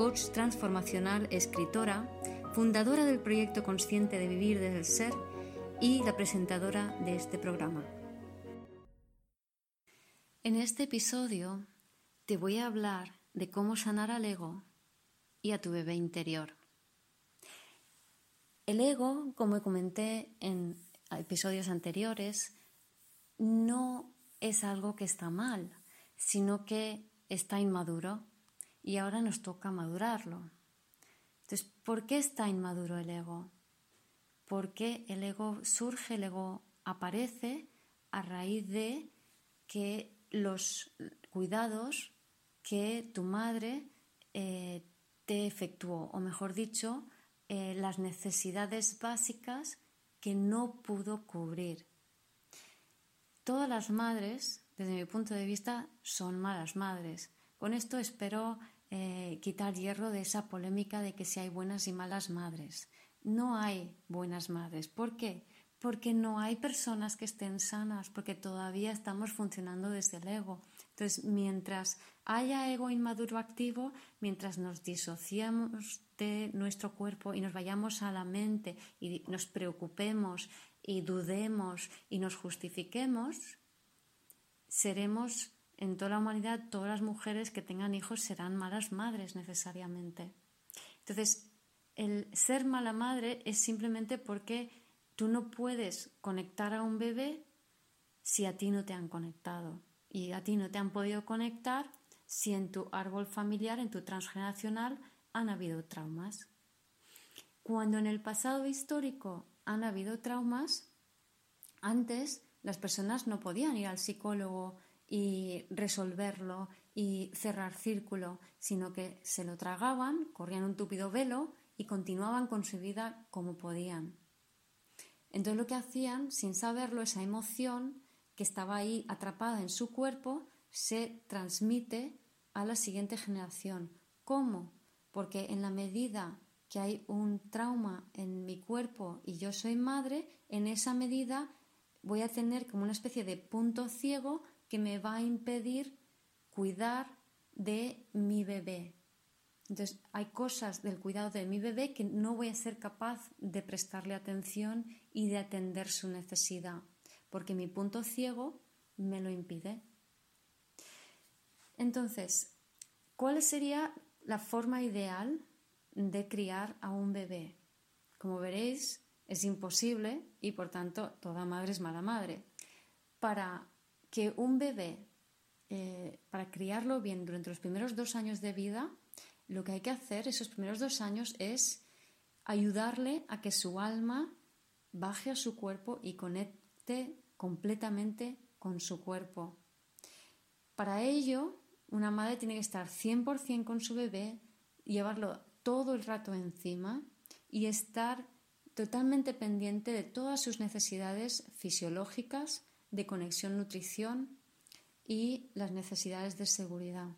coach transformacional, escritora, fundadora del proyecto Consciente de Vivir desde el Ser y la presentadora de este programa. En este episodio te voy a hablar de cómo sanar al ego y a tu bebé interior. El ego, como comenté en episodios anteriores, no es algo que está mal, sino que está inmaduro y ahora nos toca madurarlo. Entonces, ¿por qué está inmaduro el ego? Porque el ego surge, el ego aparece a raíz de que los cuidados que tu madre eh, te efectuó, o mejor dicho, eh, las necesidades básicas que no pudo cubrir. Todas las madres, desde mi punto de vista, son malas madres. Con esto espero eh, quitar hierro de esa polémica de que si hay buenas y malas madres. No hay buenas madres. ¿Por qué? Porque no hay personas que estén sanas, porque todavía estamos funcionando desde el ego. Entonces, mientras haya ego inmaduro activo, mientras nos disociamos de nuestro cuerpo y nos vayamos a la mente y nos preocupemos y dudemos y nos justifiquemos, seremos en toda la humanidad, todas las mujeres que tengan hijos serán malas madres necesariamente. Entonces, el ser mala madre es simplemente porque tú no puedes conectar a un bebé si a ti no te han conectado. Y a ti no te han podido conectar si en tu árbol familiar, en tu transgeneracional, han habido traumas. Cuando en el pasado histórico han habido traumas, antes las personas no podían ir al psicólogo y resolverlo y cerrar círculo, sino que se lo tragaban, corrían un túpido velo y continuaban con su vida como podían. Entonces lo que hacían, sin saberlo, esa emoción que estaba ahí atrapada en su cuerpo, se transmite a la siguiente generación. ¿Cómo? Porque en la medida que hay un trauma en mi cuerpo y yo soy madre, en esa medida voy a tener como una especie de punto ciego que me va a impedir cuidar de mi bebé. Entonces, hay cosas del cuidado de mi bebé que no voy a ser capaz de prestarle atención y de atender su necesidad, porque mi punto ciego me lo impide. Entonces, ¿cuál sería la forma ideal de criar a un bebé? Como veréis, es imposible y por tanto toda madre es mala madre. Para que un bebé, eh, para criarlo bien durante los primeros dos años de vida, lo que hay que hacer esos primeros dos años es ayudarle a que su alma baje a su cuerpo y conecte completamente con su cuerpo. Para ello, una madre tiene que estar 100% con su bebé, llevarlo todo el rato encima y estar totalmente pendiente de todas sus necesidades fisiológicas, de conexión nutrición y las necesidades de seguridad.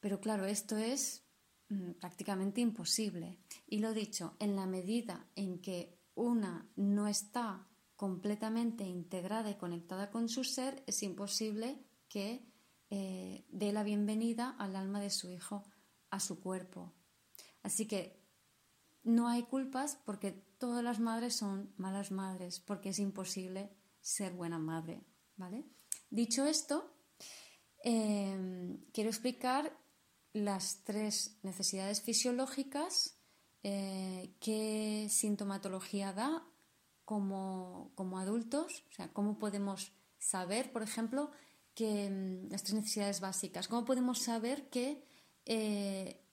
Pero claro, esto es mm, prácticamente imposible. Y lo dicho, en la medida en que una no está completamente integrada y conectada con su ser, es imposible que eh, dé la bienvenida al alma de su hijo, a su cuerpo. Así que no hay culpas porque todas las madres son malas madres, porque es imposible ser buena madre. ¿vale? Dicho esto, em, quiero explicar las tres necesidades fisiológicas eh, qué sintomatología da como, adultos, o sea, cómo podemos saber, por ejemplo, que em, las tres necesidades básicas, cómo podemos saber que eh,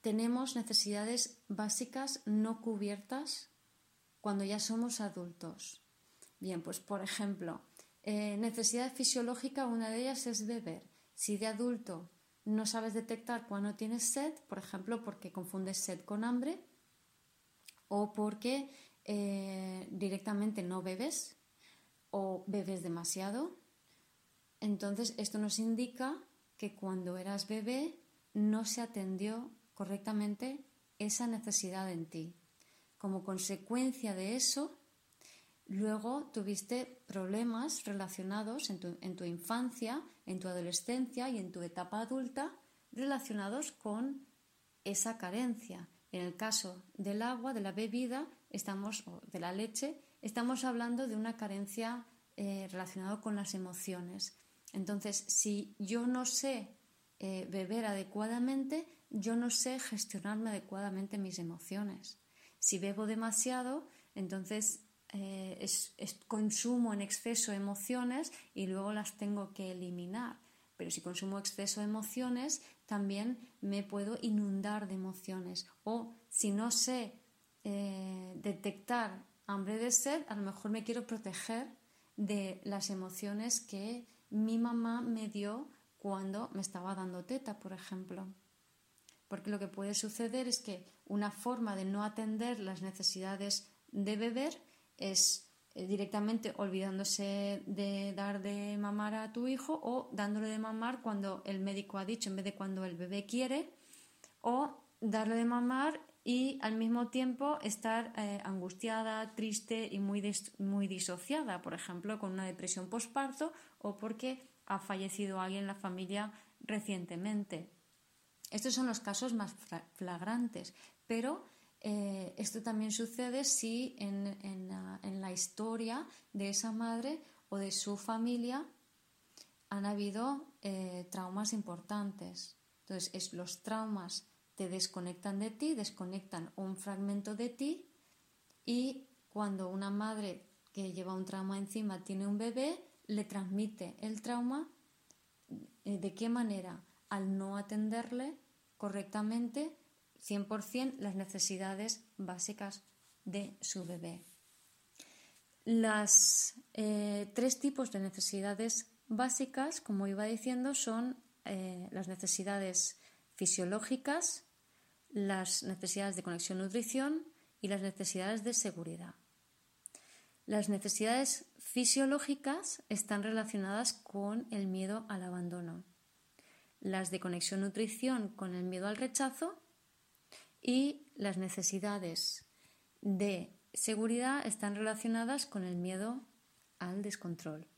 tenemos necesidades básicas no cubiertas cuando ya somos adultos. Bien, pues por ejemplo, eh, necesidad fisiológica, una de ellas es beber. Si de adulto no sabes detectar cuando tienes sed, por ejemplo, porque confundes sed con hambre o porque eh, directamente no bebes o bebes demasiado. Entonces, esto nos indica que cuando eras bebé no se atendió correctamente esa necesidad en ti. Como consecuencia de eso, luego tuviste problemas relacionados en tu, infancia, en tu adolescencia y en tu etapa adulta relacionados con esa carencia. En el caso del agua, de la bebida, estamos, de la leche, estamos hablando de una carencia eh, relacionada con las emociones. Entonces, si yo no sé eh, beber adecuadamente, yo no sé gestionarme adecuadamente mis emociones. Si bebo demasiado, entonces eh, es, consumo en exceso emociones y luego las tengo que eliminar. Pero si consumo exceso emociones, también me puedo inundar de emociones. O si no sé eh, detectar hambre de sed, a lo mejor me quiero proteger de las emociones que mi mamá me dio cuando me estaba dando teta, por ejemplo. Porque lo que puede suceder es que una forma de no atender las necesidades de beber es eh, directamente olvidándose de dar de mamar a tu hijo o dándole de mamar cuando el médico ha dicho en vez de cuando el bebé quiere o darle de mamar y al mismo tiempo estar eh, angustiada, triste y muy, muy disociada, por ejemplo, con una depresión postparto o porque ha fallecido alguien en la familia recientemente. Estos son los casos más flagrantes, pero eh, esto también sucede si en, la, historia de esa madre o de su familia han habido eh, traumas importantes. Entonces, los traumas te desconectan de ti, desconectan un fragmento de ti y cuando una madre que lleva un trauma encima tiene un bebé, le transmite el trauma. Eh, ¿De qué manera? Al no atenderle correctamente 100% las necesidades básicas de su bebé. Las eh, tres tipos de necesidades básicas, como iba diciendo, son eh, las necesidades fisiológicas, las necesidades de conexión-nutrición y las necesidades de seguridad. Las necesidades fisiológicas están relacionadas con el miedo al abandono, las de conexión-nutrición con el miedo al rechazo y las necesidades de seguridad están relacionadas con el miedo al descontrol.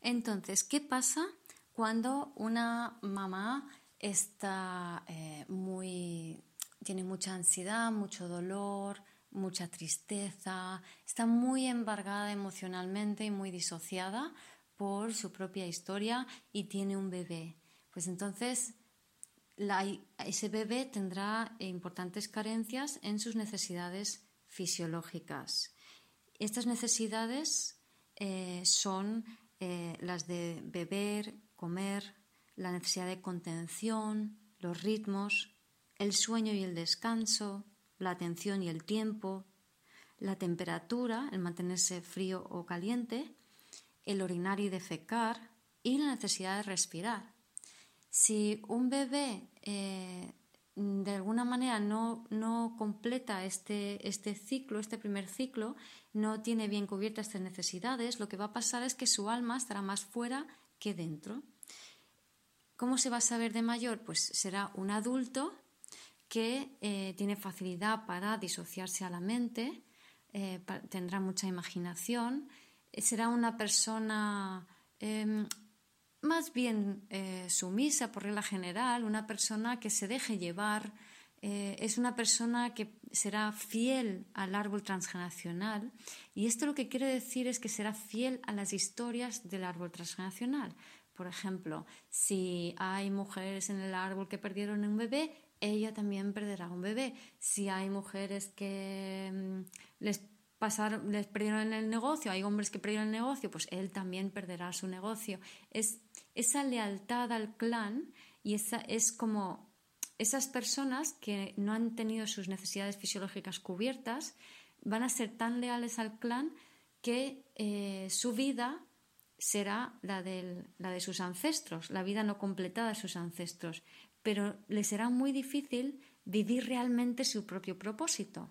Entonces, ¿qué pasa cuando una mamá está eh, muy tiene mucha ansiedad, mucho dolor, mucha tristeza, está muy embargada emocionalmente y muy disociada por su propia historia y tiene un bebé. Pues entonces ese bebé tendrá importantes carencias en sus necesidades fisiológicas. Estas necesidades eh, son eh, las de beber, comer, la necesidad de contención, los ritmos, el sueño y el descanso, la atención y el tiempo, la temperatura, el mantenerse frío o caliente, el orinar y defecar y la necesidad de respirar. Si un bebé eh, de alguna manera no, no completa este, este, ciclo, este primer ciclo, no tiene bien cubiertas estas necesidades, lo que va a pasar es que su alma estará más fuera que dentro. ¿Cómo se va a saber de mayor? Pues será un adulto que eh, tiene facilidad para disociarse a la mente, eh, tendrá mucha imaginación, será una persona em, más bien eh, sumisa por regla general, una persona que se deje llevar, eh, es una persona que será fiel al árbol transgeneracional y esto lo que quiere decir es que será fiel a las historias del árbol transgeneracional. Por ejemplo, si hay mujeres en el árbol que perdieron un bebé, ella también perderá un bebé. Si hay mujeres que mm, les pasaron, les perdieron el negocio, hay hombres que perdieron el negocio, pues él también perderá su negocio. Es esa lealtad al clan y esa es como esas personas que no han tenido sus necesidades fisiológicas cubiertas van a ser tan leales al clan que eh, su vida será la, la de sus ancestros, la vida no completada de sus ancestros, pero le será muy difícil vivir realmente su propio propósito.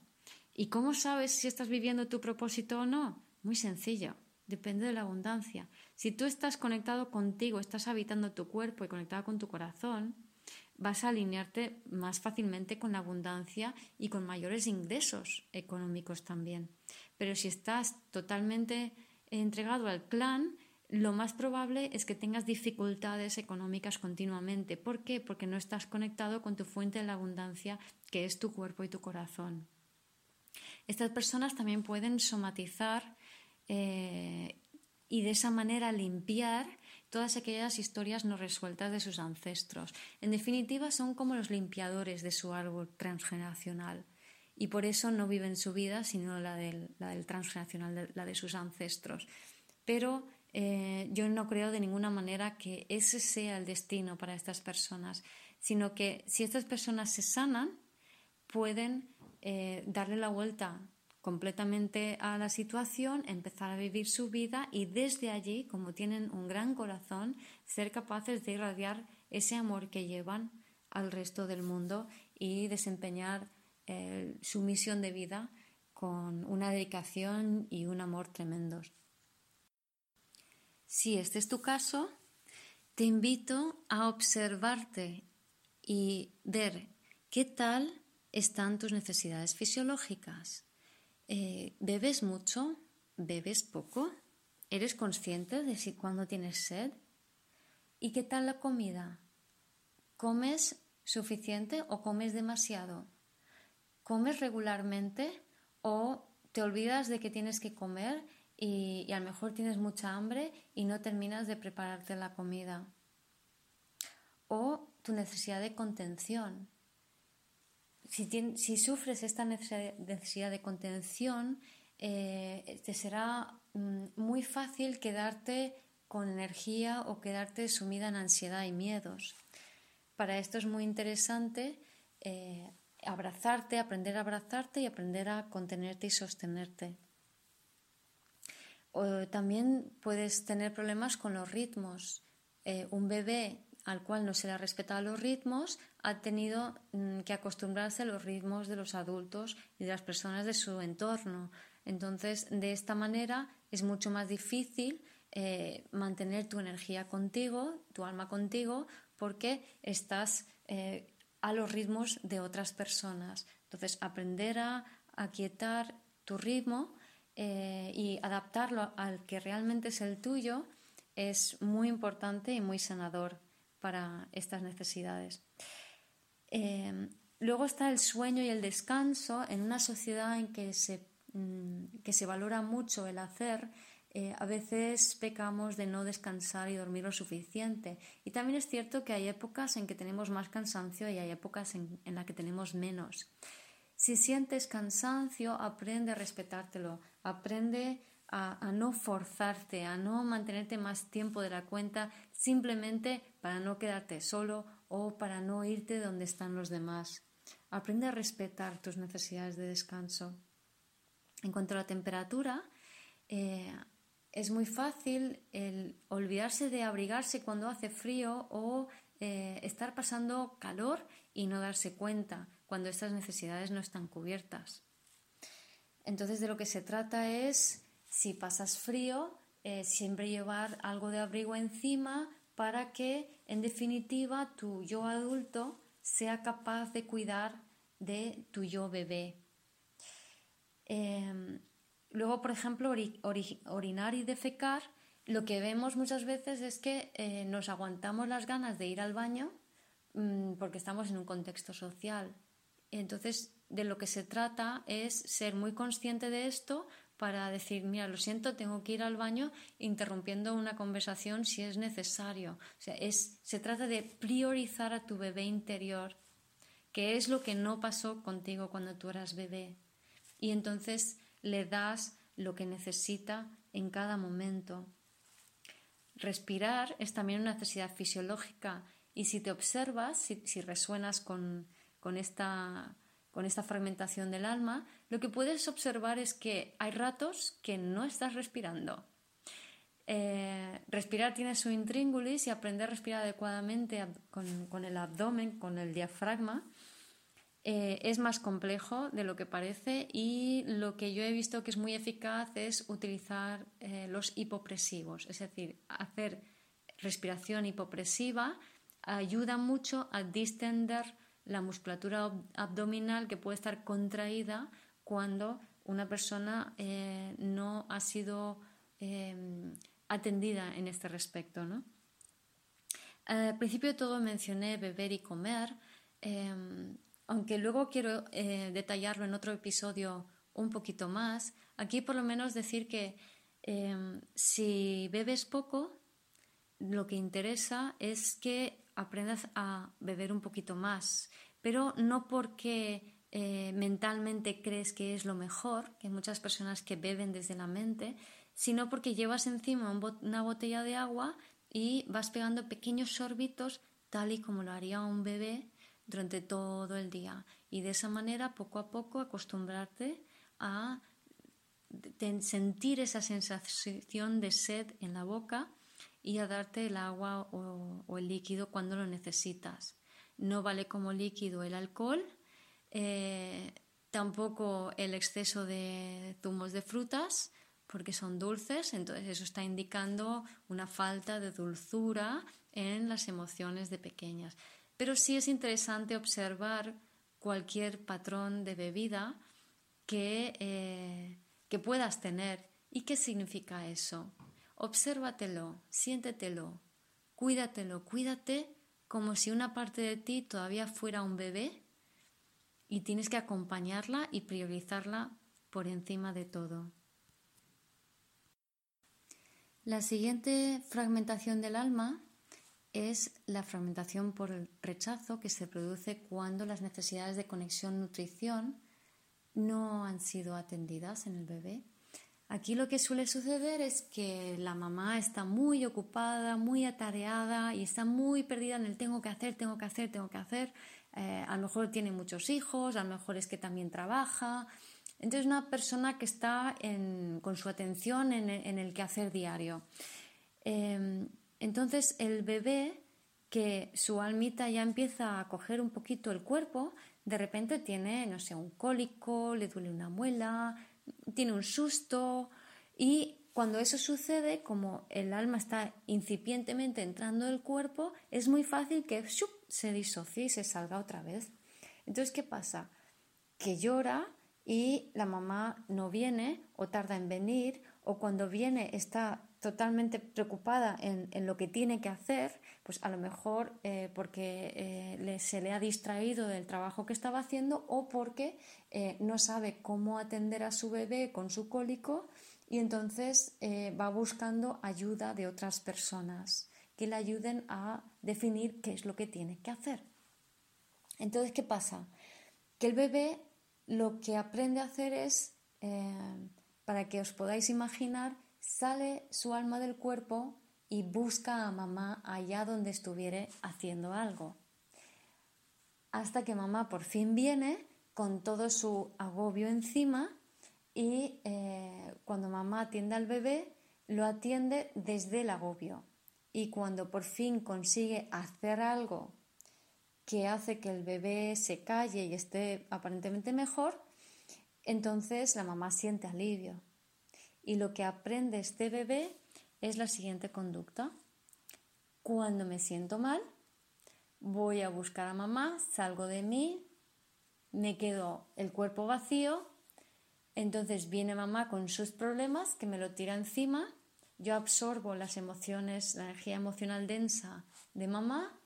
¿Y cómo sabes si estás viviendo tu propósito o no? Muy sencillo, depende de la abundancia. Si tú estás conectado contigo, estás habitando tu cuerpo y conectado con tu corazón, vas a alinearte más fácilmente con la abundancia y con mayores ingresos económicos también. Pero si estás totalmente entregado al clan, lo más probable es que tengas dificultades económicas continuamente. ¿Por qué? Porque no estás conectado con tu fuente de la abundancia, que es tu cuerpo y tu corazón. Estas personas también pueden somatizar eh, y de esa manera limpiar todas aquellas historias no resueltas de sus ancestros. En definitiva, son como los limpiadores de su árbol transgeneracional y por eso no viven su vida, sino la del, la del transgeneracional, la de sus ancestros. Pero eh, yo no creo de ninguna manera que ese sea el destino para estas personas, sino que si estas personas se sanan, pueden eh, darle la vuelta completamente a la situación, empezar a vivir su vida y desde allí, como tienen un gran corazón, ser capaces de irradiar ese amor que llevan al resto del mundo y desempeñar eh, su misión de vida con una dedicación y un amor tremendos. Si este es tu caso, te invito a observarte y ver qué tal están tus necesidades fisiológicas eh, ¿Bebes mucho? ¿Bebes poco? ¿Eres consciente de si cuando tienes sed? ¿Y qué tal la comida? ¿Comes suficiente o comes demasiado? ¿Comes regularmente o te olvidas de que tienes que comer y, y, a lo mejor tienes mucha hambre y no terminas de prepararte la comida? ¿O tu necesidad de contención? Si, sufres esta necesidad de contención, eh, te será mm, muy fácil quedarte con energía o quedarte sumida en ansiedad y miedos. Para esto es muy interesante eh, abrazarte, aprender a abrazarte y aprender a contenerte y sostenerte. también puedes tener problemas con los ritmos. Eh, un bebé al cual no se le ha respetado los ritmos, ha tenido mm, que acostumbrarse a los ritmos de los adultos y de las personas de su entorno. Entonces, de esta manera es mucho más difícil eh, mantener tu energía contigo, tu alma contigo, porque estás eh, a los ritmos de otras personas. Entonces, aprender a aquietar tu ritmo eh, y adaptarlo al que realmente es el tuyo es muy importante y muy sanador para estas necesidades. Eh, luego está el sueño y el descanso. En una sociedad en que se, mm, que se valora mucho el hacer, eh, a veces pecamos de no descansar y dormir lo suficiente. Y también es cierto que hay épocas en que tenemos más cansancio y hay épocas en, en las que tenemos menos. Si sientes cansancio, aprende a respetártelo, aprende a, no forzarte, a no mantenerte más tiempo de la cuenta simplemente para no quedarte solo o para no irte donde están los demás. Aprende a respetar tus necesidades de descanso. En cuanto a la temperatura, eh, es muy fácil olvidarse de abrigarse cuando hace frío o eh, estar pasando calor y no darse cuenta cuando estas necesidades no están cubiertas. Entonces de lo que se trata es si pasas frío, eh, siempre llevar algo de abrigo encima para que, en definitiva, tu yo adulto sea capaz de cuidar de tu yo bebé. Em, luego, por ejemplo, orinar y defecar, lo que vemos muchas veces es que eh, nos aguantamos las ganas de ir al baño mm, porque estamos en un contexto social. Entonces, de lo que se trata es ser muy consciente de esto para decir, mira, lo siento, tengo que ir al baño interrumpiendo una conversación si es necesario. O sea, es, se trata de priorizar a tu bebé interior, que es lo que no pasó contigo cuando tú eras bebé. Y entonces le das lo que necesita en cada momento. Respirar es también una necesidad fisiológica y si te observas, si, si resuenas con, con esta con esta fragmentación del alma, lo que puedes observar es que hay ratos que no estás respirando. eh, respirar tiene su intríngulis y aprender a respirar adecuadamente con, el abdomen, con el diafragma, eh, es más complejo de lo que parece y lo que yo he visto que es muy eficaz es utilizar eh, los hipopresivos, es decir, hacer respiración hipopresiva ayuda mucho a distender la musculatura abdominal que puede estar contraída cuando una persona no ha sido em, atendida en este respecto. ¿no? Al principio de todo mencioné beber y comer, em, aunque luego quiero eh, detallarlo en otro episodio un poquito más. Aquí por lo menos decir que si bebes poco, lo que interesa es que aprendas a beber un poquito más, pero no porque eh, mentalmente crees que es lo mejor, que muchas personas que beben desde la mente, sino porque llevas encima una botella de agua y vas pegando pequeños sorbitos tal y como lo haría un bebé durante todo el día. Y de esa manera, poco a poco, acostumbrarte a sentir esa sensación de sed en la boca y a darte el agua o, el líquido cuando lo necesitas. No vale como líquido el alcohol, eh, tampoco el exceso de zumos de frutas, porque son dulces, entonces eso está indicando una falta de dulzura en las emociones de pequeñas. Pero sí es interesante observar cualquier patrón de bebida que, eh, que puedas tener y qué significa eso. Obsérvatelo, siéntetelo, cuídatelo, cuídate como si una parte de ti todavía fuera un bebé y tienes que acompañarla y priorizarla por encima de todo. La siguiente fragmentación del alma es la fragmentación por el rechazo que se produce cuando las necesidades de conexión-nutrición no han sido atendidas en el bebé. Aquí lo que suele suceder es que la mamá está muy ocupada, muy atareada y está muy perdida en el tengo que hacer, tengo que hacer, tengo que hacer. Eh, a lo mejor tiene muchos hijos, a lo mejor es que también trabaja, entonces, una persona que está con su atención en, el quehacer diario. Em, entonces, el bebé, que su almita ya empieza a coger un poquito el cuerpo, de repente tiene, no sé, un cólico, le duele una muela, tiene un susto y cuando eso sucede, como el alma está incipientemente entrando el cuerpo, es muy fácil que se disocie y se salga otra vez. Entonces, ¿qué pasa? Que llora y la mamá no viene o tarda en venir o cuando viene está totalmente preocupada en, lo que tiene que hacer, pues a lo mejor eh, porque eh, se le ha distraído del trabajo que estaba haciendo o porque eh, no sabe cómo atender a su bebé con su cólico y entonces va buscando ayuda de otras personas que le ayuden a definir qué es lo que tiene que hacer. Entonces, ¿qué pasa? Que el bebé lo que aprende a hacer es, eh, para que os podáis imaginar, sale su alma del cuerpo y busca a mamá allá donde estuviere haciendo algo. Hasta que mamá por fin viene con todo su agobio encima y eh, cuando mamá atiende al bebé, lo atiende desde el agobio. Y cuando por fin consigue hacer algo que hace que el bebé se calle y esté aparentemente mejor, entonces la mamá siente alivio. Y lo que aprende este bebé es la siguiente conducta. Cuando me siento mal, voy a buscar a mamá, salgo de mí, me quedo el cuerpo vacío, entonces viene mamá con sus problemas que me lo tira encima, yo absorbo las emociones, la energía emocional densa de mamá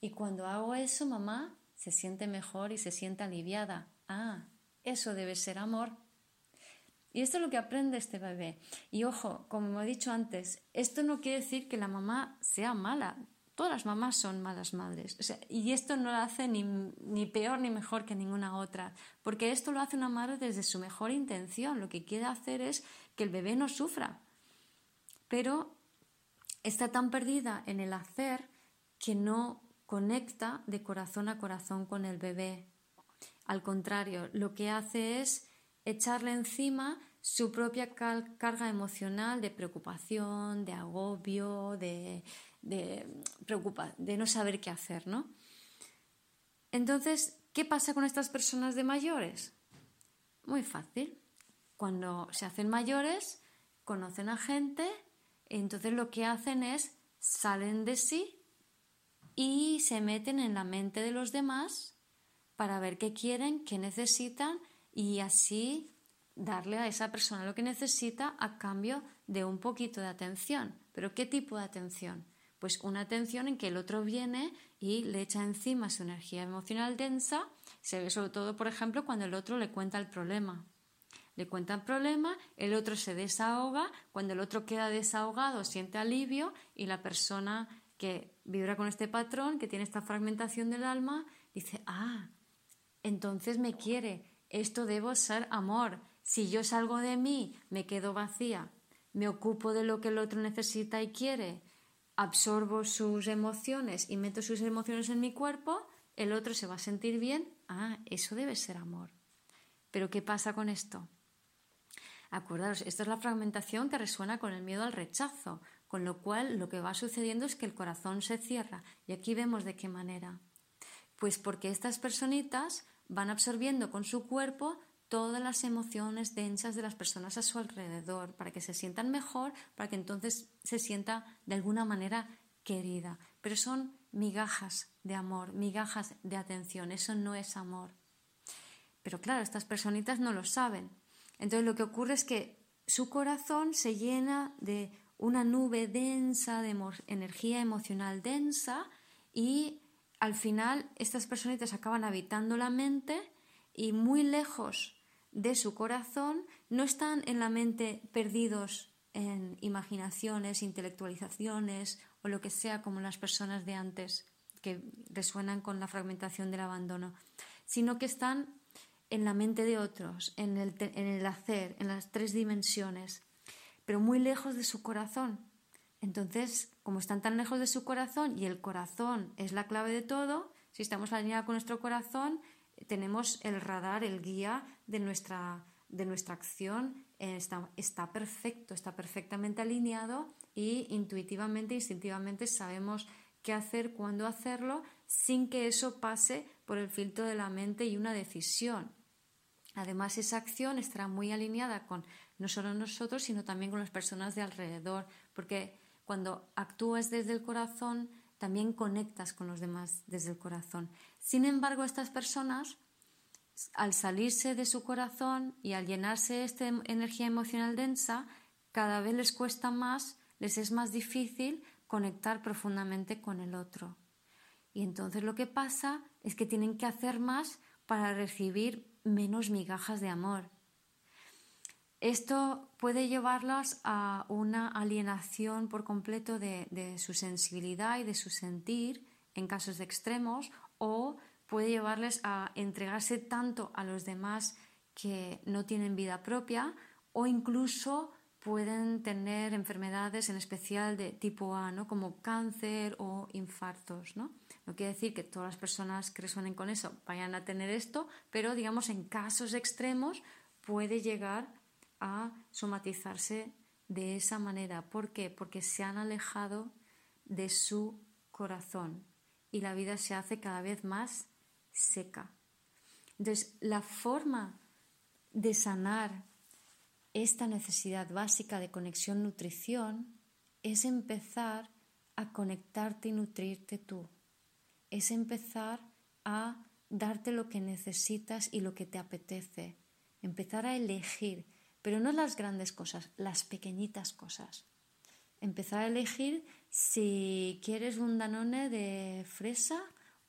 y cuando hago eso, mamá se siente mejor y se siente aliviada. Ah, eso debe ser amor. Y esto es lo que aprende este bebé. Y ojo, como he dicho antes, esto no quiere decir que la mamá sea mala. Todas las mamás son malas madres. y esto no la hace ni, ni, peor ni mejor que ninguna otra. Porque esto lo hace una madre desde su mejor intención. Lo que quiere hacer es que el bebé no sufra. Pero está tan perdida en el hacer que no conecta de corazón a corazón con el bebé. Al contrario, lo que hace es echarle encima su propia carga emocional de preocupación, de agobio, de, de, de no saber qué hacer, ¿no? Entonces, ¿qué pasa con estas personas de mayores? Muy fácil. Cuando se hacen mayores, conocen a gente, entonces lo que hacen es salen de sí y se meten en la mente de los demás para ver qué quieren, qué necesitan y así darle a esa persona lo que necesita a cambio de un poquito de atención. ¿Pero qué tipo de atención? Pues una atención en que el otro viene y le echa encima su energía emocional densa. Se ve sobre todo, por ejemplo, cuando el otro le cuenta el problema. Le cuenta el problema, el otro se desahoga, cuando el otro queda desahogado siente alivio y la persona que vibra con este patrón, que tiene esta fragmentación del alma, dice, ah, entonces me quiere, esto debo ser amor. Si yo salgo de mí, me quedo vacía, me ocupo de lo que el otro necesita y quiere, absorbo sus emociones y meto sus emociones en mi cuerpo, el otro se va a sentir bien. Ah, eso debe ser amor. Pero ¿qué pasa con esto? Acordaros, esta es la fragmentación que resuena con el miedo al rechazo, con lo cual lo que va sucediendo es que el corazón se cierra. Y aquí vemos de qué manera. Pues porque estas personitas van absorbiendo con su cuerpo todas las emociones densas de las personas a su alrededor, para que se sientan mejor, para que entonces se sienta de alguna manera querida. Pero son migajas de amor, migajas de atención, eso no es amor. Pero claro, estas personitas no lo saben. Entonces lo que ocurre es que su corazón se llena de una nube densa, de energía emocional densa y al final estas personitas acaban habitando la mente y muy lejos de su corazón, no están en la mente perdidos en imaginaciones, intelectualizaciones o lo que sea como las personas de antes que resuenan con la fragmentación del abandono, sino que están en la mente de otros, en el, en el hacer, en las tres dimensiones, pero muy lejos de su corazón. Entonces, como están tan lejos de su corazón y el corazón es la clave de todo, si estamos alineados con nuestro corazón, tenemos el radar, el guía de nuestra, de nuestra acción, está, está perfecto, está perfectamente alineado y intuitivamente, instintivamente sabemos qué hacer, cuándo hacerlo, sin que eso pase por el filtro de la mente y una decisión. Además, esa acción estará muy alineada con no solo nosotros, sino también con las personas de alrededor, porque cuando actúas desde el corazón, también conectas con los demás desde el corazón. Sin embargo, estas personas, al salirse de su corazón y al llenarse de esta energía emocional densa, cada vez les cuesta más, les es más difícil conectar profundamente con el otro. Y entonces lo que pasa es que tienen que hacer más para recibir menos migajas de amor. Esto puede llevarlos a una alienación por completo de, su sensibilidad y de su sentir en casos de extremos o puede llevarles a entregarse tanto a los demás que no tienen vida propia o incluso pueden tener enfermedades en especial de tipo A, ¿no? como cáncer o infartos. ¿no? no quiere decir que todas las personas que resuenen con eso vayan a tener esto, pero digamos en casos extremos puede llegar a somatizarse de esa manera. ¿Por qué? Porque se han alejado de su corazón y la vida se hace cada vez más seca. Entonces, la forma de sanar esta necesidad básica de conexión-nutrición es empezar a conectarte y nutrirte tú. Es empezar a darte lo que necesitas y lo que te apetece. Empezar a elegir pero no las grandes cosas, las pequeñitas cosas. Empezar a elegir si quieres un danone de fresa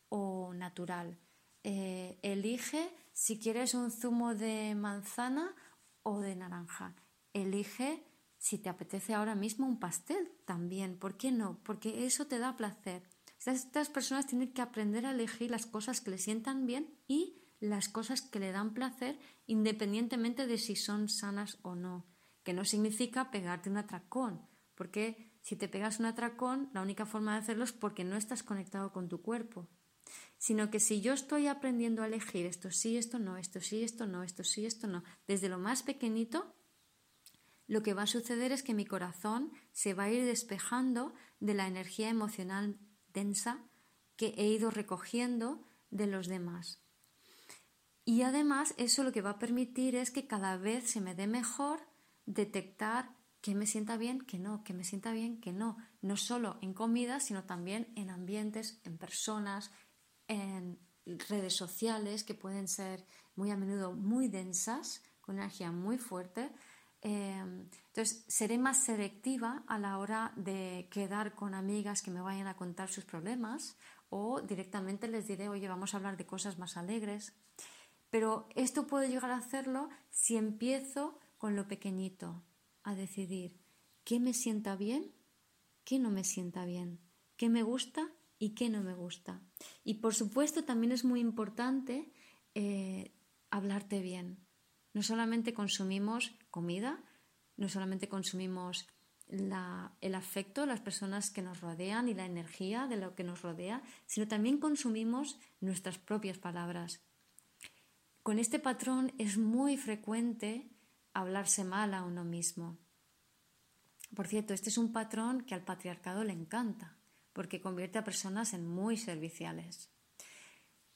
o natural. Eh, elige si quieres un zumo de manzana o de naranja. Elige si te apetece ahora mismo un pastel también. ¿Por qué no? Porque eso te da placer. Estas personas tienen que aprender a elegir las cosas que les sientan bien y las cosas que le dan placer independientemente de si son sanas o no, que no significa pegarte un atracón, porque si te pegas un atracón, la única forma de hacerlo es porque no estás conectado con tu cuerpo, sino que si yo estoy aprendiendo a elegir esto sí, esto no, esto sí, esto no, esto sí, esto no, desde lo más pequeñito, lo que va a suceder es que mi corazón se va a ir despejando de la energía emocional densa que he ido recogiendo de los demás. Y además eso lo que va a permitir es que cada vez se me dé mejor detectar que me sienta bien, que no, que me sienta bien, que no, no solo en comida, sino también en ambientes, en personas, en redes sociales que pueden ser muy a menudo muy densas, con energía muy fuerte. Em, entonces, seré más selectiva a la hora de quedar con amigas que me vayan a contar sus problemas o directamente les diré, oye, vamos a hablar de cosas más alegres. Pero esto puedo llegar a hacerlo si empiezo con lo pequeñito, a decidir qué me sienta bien, qué no me sienta bien, qué me gusta y qué no me gusta. Y por supuesto también es muy importante eh, hablarte bien. No solamente consumimos comida, no solamente consumimos el afecto, las personas que nos rodean y la energía de lo que nos rodea, sino también consumimos nuestras propias palabras, con este patrón es muy frecuente hablarse mal a uno mismo. Por cierto, este es un patrón que al patriarcado le encanta, porque convierte a personas en muy serviciales.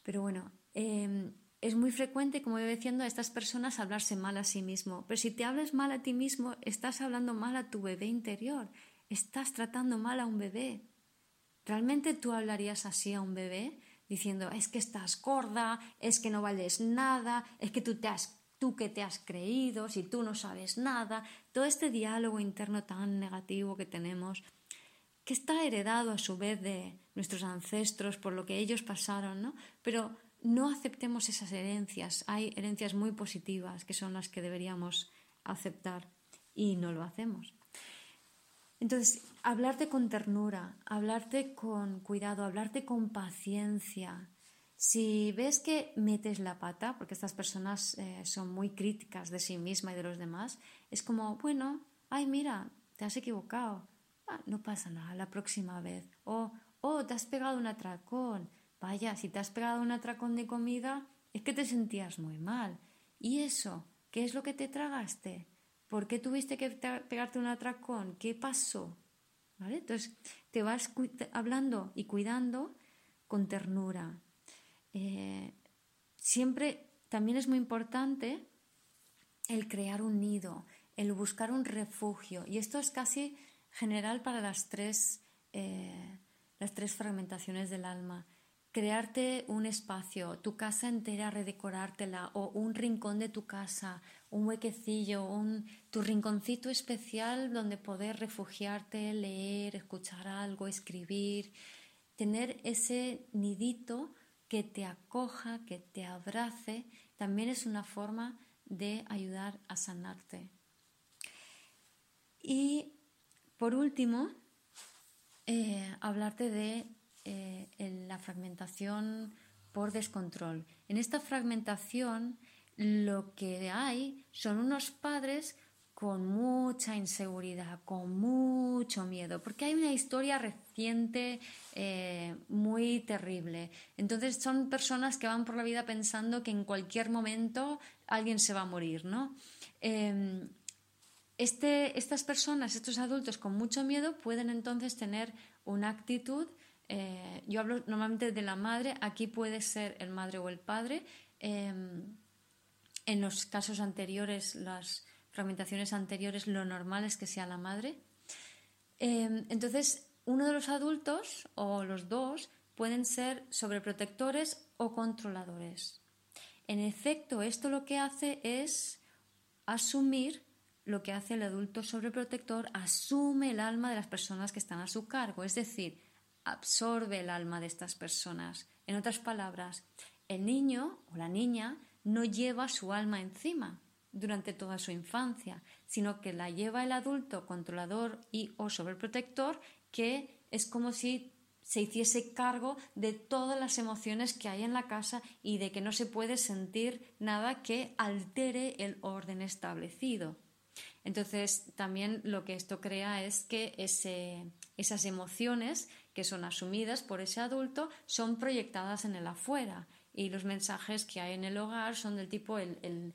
Pero bueno, em, es muy frecuente, como iba diciendo, a estas personas hablarse mal a sí mismo. Pero si te hablas mal a ti mismo, estás hablando mal a tu bebé interior, estás tratando mal a un bebé. ¿Realmente tú hablarías así a un bebé? diciendo es que estás gorda, es que no vales nada, es que tú te has tú que te has creído, si tú no sabes nada, todo este diálogo interno tan negativo que tenemos, que está heredado a su vez de nuestros ancestros por lo que ellos pasaron, ¿no? Pero no aceptemos esas herencias, hay herencias muy positivas que son las que deberíamos aceptar y no lo hacemos. Entonces, hablarte con ternura, hablarte con cuidado, hablarte con paciencia. Si ves que metes la pata, porque estas personas eh, son muy críticas de sí misma y de los demás, es como, bueno, ay, mira, te has equivocado. Ah, no pasa nada, la próxima vez. O, oh, te has pegado un atracón. Vaya, si te has pegado un atracón de comida, es que te sentías muy mal. ¿Y eso? ¿Qué es lo que te tragaste? ¿Por qué tuviste que pegarte un atracón? ¿Qué pasó? Entonces te vas hablando y cuidando con ternura. Eh, siempre también es muy importante el crear un nido, el buscar un refugio. Y esto es casi general para las tres, eh, las tres fragmentaciones del alma crearte un espacio, tu casa entera, redecorártela o un rincón de tu casa, un huequecillo, un, tu rinconcito especial donde poder refugiarte, leer, escuchar algo, escribir, tener ese nidito que te acoja, que te abrace, también es una forma de ayudar a sanarte. Y por último, eh, hablarte de eh, la fragmentación por descontrol. En esta fragmentación lo que hay son unos padres con mucha inseguridad, con mucho miedo, porque hay una historia reciente eh, muy terrible. Entonces son personas que van por la vida pensando que en cualquier momento alguien se va a morir, ¿no? Em, este, estas personas, estos adultos con mucho miedo, pueden entonces tener una actitud eh, yo hablo normalmente de la madre, aquí puede ser el madre o el padre. Em, en los casos anteriores, las fragmentaciones anteriores, lo normal es que sea la madre. Em, entonces, uno de los adultos o los dos pueden ser sobreprotectores o controladores. En efecto, esto lo que hace es asumir lo que hace el adulto sobreprotector, asume el alma de las personas que están a su cargo, es decir, absorbe el alma de estas personas. En otras palabras, el niño o la niña no lleva su alma encima durante toda su infancia, sino que la lleva el adulto controlador y o sobreprotector que es como si se hiciese cargo de todas las emociones que hay en la casa y de que no se puede sentir nada que altere el orden establecido. Entonces, también lo que esto crea es que esas emociones que son asumidas por ese adulto son proyectadas en el afuera y los mensajes que hay en el hogar son del tipo el, el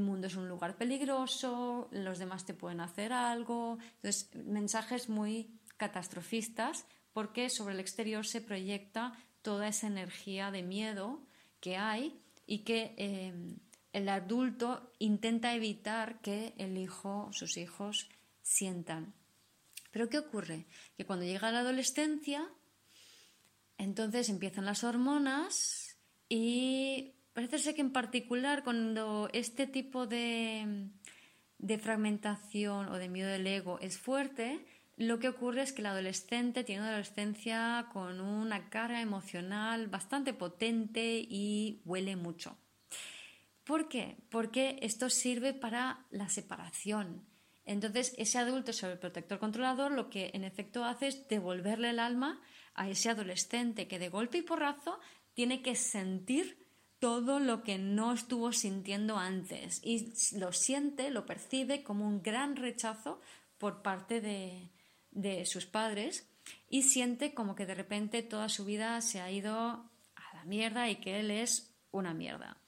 mundo es un lugar peligroso, los demás te pueden hacer algo. Entonces, mensajes muy catastrofistas porque sobre el exterior se proyecta toda esa energía de miedo que hay y que eh, el adulto intenta evitar que el hijo, sus hijos, sientan. Pero ¿qué ocurre? Que cuando llega la adolescencia, entonces empiezan las hormonas y parece ser que en particular cuando este tipo de, de fragmentación o de miedo del ego es fuerte, lo que ocurre es que el adolescente tiene una adolescencia con una carga emocional bastante potente y huele mucho. ¿Por qué? Porque esto sirve para la separación. Entonces, ese adulto sobreprotector controlador lo que en efecto hace es devolverle el alma a ese adolescente que de golpe y porrazo tiene que sentir todo lo que no estuvo sintiendo antes y lo siente, lo percibe como un gran rechazo por parte de, de sus padres y siente como que de repente toda su vida se ha ido a la mierda y que él es una mierda.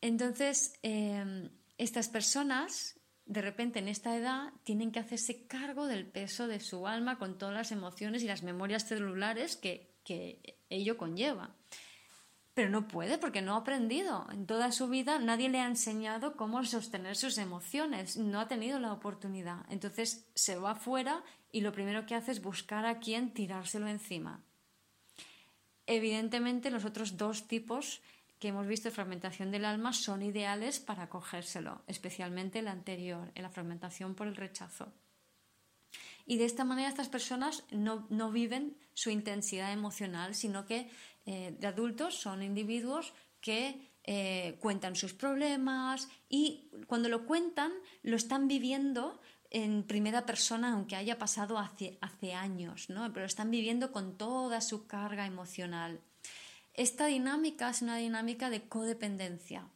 Entonces, em, estas personas, de repente en esta edad, tienen que hacerse cargo del peso de su alma con todas las emociones y las memorias celulares que, que ello conlleva. Pero no puede porque no ha aprendido. En toda su vida nadie le ha enseñado cómo sostener sus emociones. No ha tenido la oportunidad. Entonces se va afuera y lo primero que hace es buscar a quién tirárselo encima. Evidentemente los otros dos tipos que hemos visto de fragmentación del alma son ideales para cogérselo, especialmente el anterior, en la fragmentación por el rechazo. Y de esta manera estas personas no, viven su intensidad emocional, sino que eh, de adultos son individuos que eh, cuentan sus problemas y cuando lo cuentan lo están viviendo en primera persona, aunque haya pasado hace, hace años, ¿no? pero están viviendo con toda su carga emocional. Esta dinámica es una dinámica de codependencia,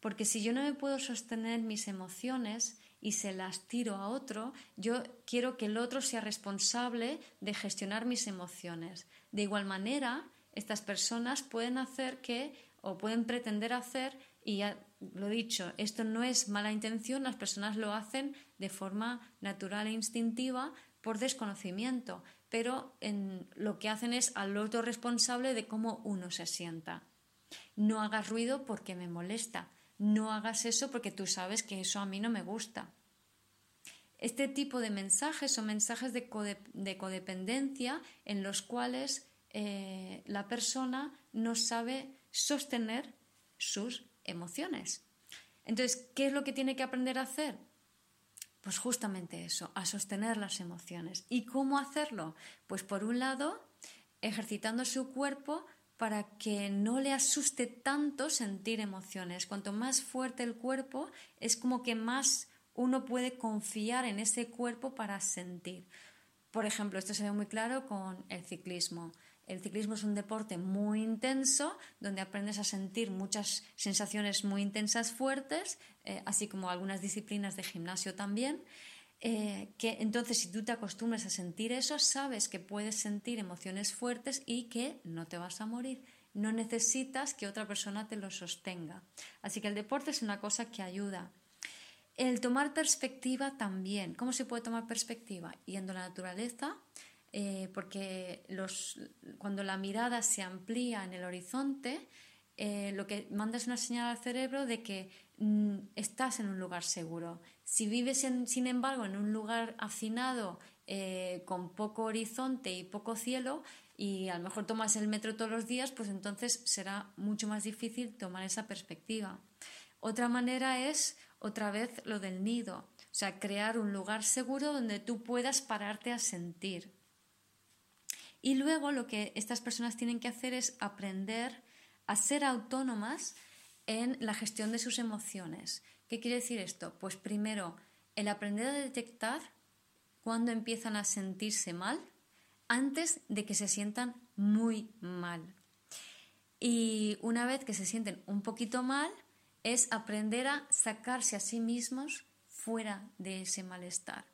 porque si yo no me puedo sostener mis emociones y se las tiro a otro, yo quiero que el otro sea responsable de gestionar mis emociones. De igual manera, estas personas pueden hacer que o pueden pretender hacer, y ya lo he dicho, esto no es mala intención, las personas lo hacen de forma natural e instintiva por desconocimiento, pero en, lo que hacen es al otro responsable de cómo uno se sienta. No hagas ruido porque me molesta, no hagas eso porque tú sabes que eso a mí no me gusta. Este tipo de mensajes son mensajes de, codependencia en los cuales eh, la persona no sabe sostener sus emociones. Entonces, ¿qué es lo que tiene que aprender a hacer? Pues justamente eso, a sostener las emociones. ¿Y cómo hacerlo? Pues por un lado, ejercitando su cuerpo para que no le asuste tanto sentir emociones. Cuanto más fuerte el cuerpo, es como que más uno puede confiar en ese cuerpo para sentir. Por ejemplo, esto se ve muy claro con el ciclismo. El ciclismo es un deporte muy intenso donde aprendes a sentir muchas sensaciones muy intensas fuertes, eh, así como algunas disciplinas de gimnasio también. Eh, que entonces si tú te acostumbras a sentir eso, sabes que puedes sentir emociones fuertes y que no te vas a morir. No necesitas que otra persona te lo sostenga. Así que el deporte es una cosa que ayuda. El tomar perspectiva también. ¿Cómo se puede tomar perspectiva? Yendo a la naturaleza, eh, porque cuando la mirada se amplía en el horizonte, eh, lo que manda es una señal al cerebro de que estás en un lugar seguro. Si vives, sin embargo, en un lugar hacinado, eh, con poco horizonte y poco cielo, y a lo mejor tomas el metro todos los días, pues entonces será mucho más difícil tomar esa perspectiva. Otra manera es, otra vez, lo del nido, o sea, crear un lugar seguro donde tú puedas pararte a sentir. Y luego lo que estas personas tienen que hacer es aprender a ser autónomas en la gestión de sus emociones. ¿Qué quiere decir esto? Pues primero, el aprender a detectar cuando empiezan a sentirse mal antes de que se sientan muy mal. Y una vez que se sienten un poquito mal, es aprender a sacarse a sí mismos fuera de ese malestar.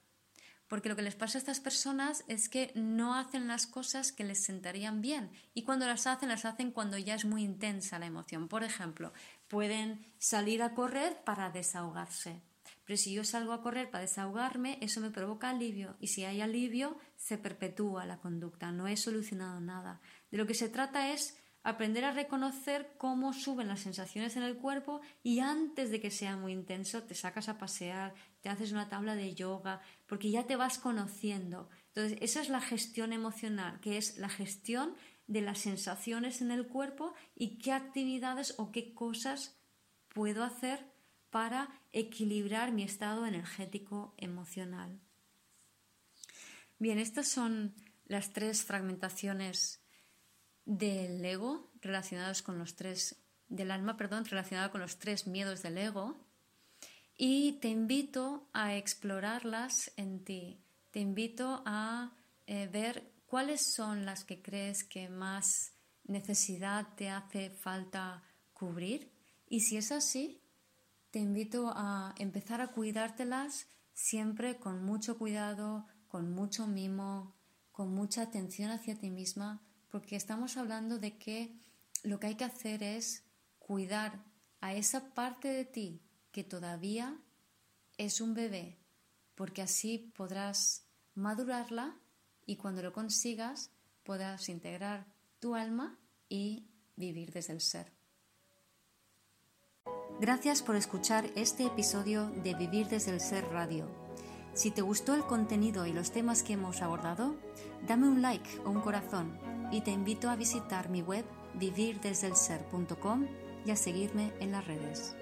porque lo que les pasa a estas personas es que no hacen las cosas que les sentarían bien y cuando las hacen, las hacen cuando ya es muy intensa la emoción. Por ejemplo, pueden salir a correr para desahogarse. Pero si yo salgo a correr para desahogarme, eso me provoca alivio y si hay alivio, se perpetúa la conducta. No he solucionado nada. De lo que se trata es aprender a reconocer cómo suben las sensaciones en el cuerpo y antes de que sea muy intenso te sacas a pasear, te haces una tabla de yoga, porque ya te vas conociendo. Entonces, esa es la gestión emocional, que es la gestión de las sensaciones en el cuerpo y qué actividades o qué cosas puedo hacer para equilibrar mi estado energético emocional. Bien, estas son las tres fragmentaciones del ego relacionados con los tres del alma, perdón, relacionada con los tres miedos del ego y te invito a explorarlas en ti. Te invito a eh, ver cuáles son las que crees que más necesidad te hace falta cubrir y si es así, te invito a empezar a cuidártelas siempre con mucho cuidado, con mucho mimo, con mucha atención hacia ti misma porque estamos hablando de que lo que hay que hacer es cuidar a esa parte de ti que todavía es un bebé, porque así podrás madurarla y cuando lo consigas podrás integrar tu alma y vivir desde el ser. Gracias por escuchar este episodio de Vivir desde el Ser Radio. Si te gustó el contenido y los temas que hemos abordado, dame un like o un corazón y te invito a visitar mi web vivirdesdelser.com y a seguirme en las redes.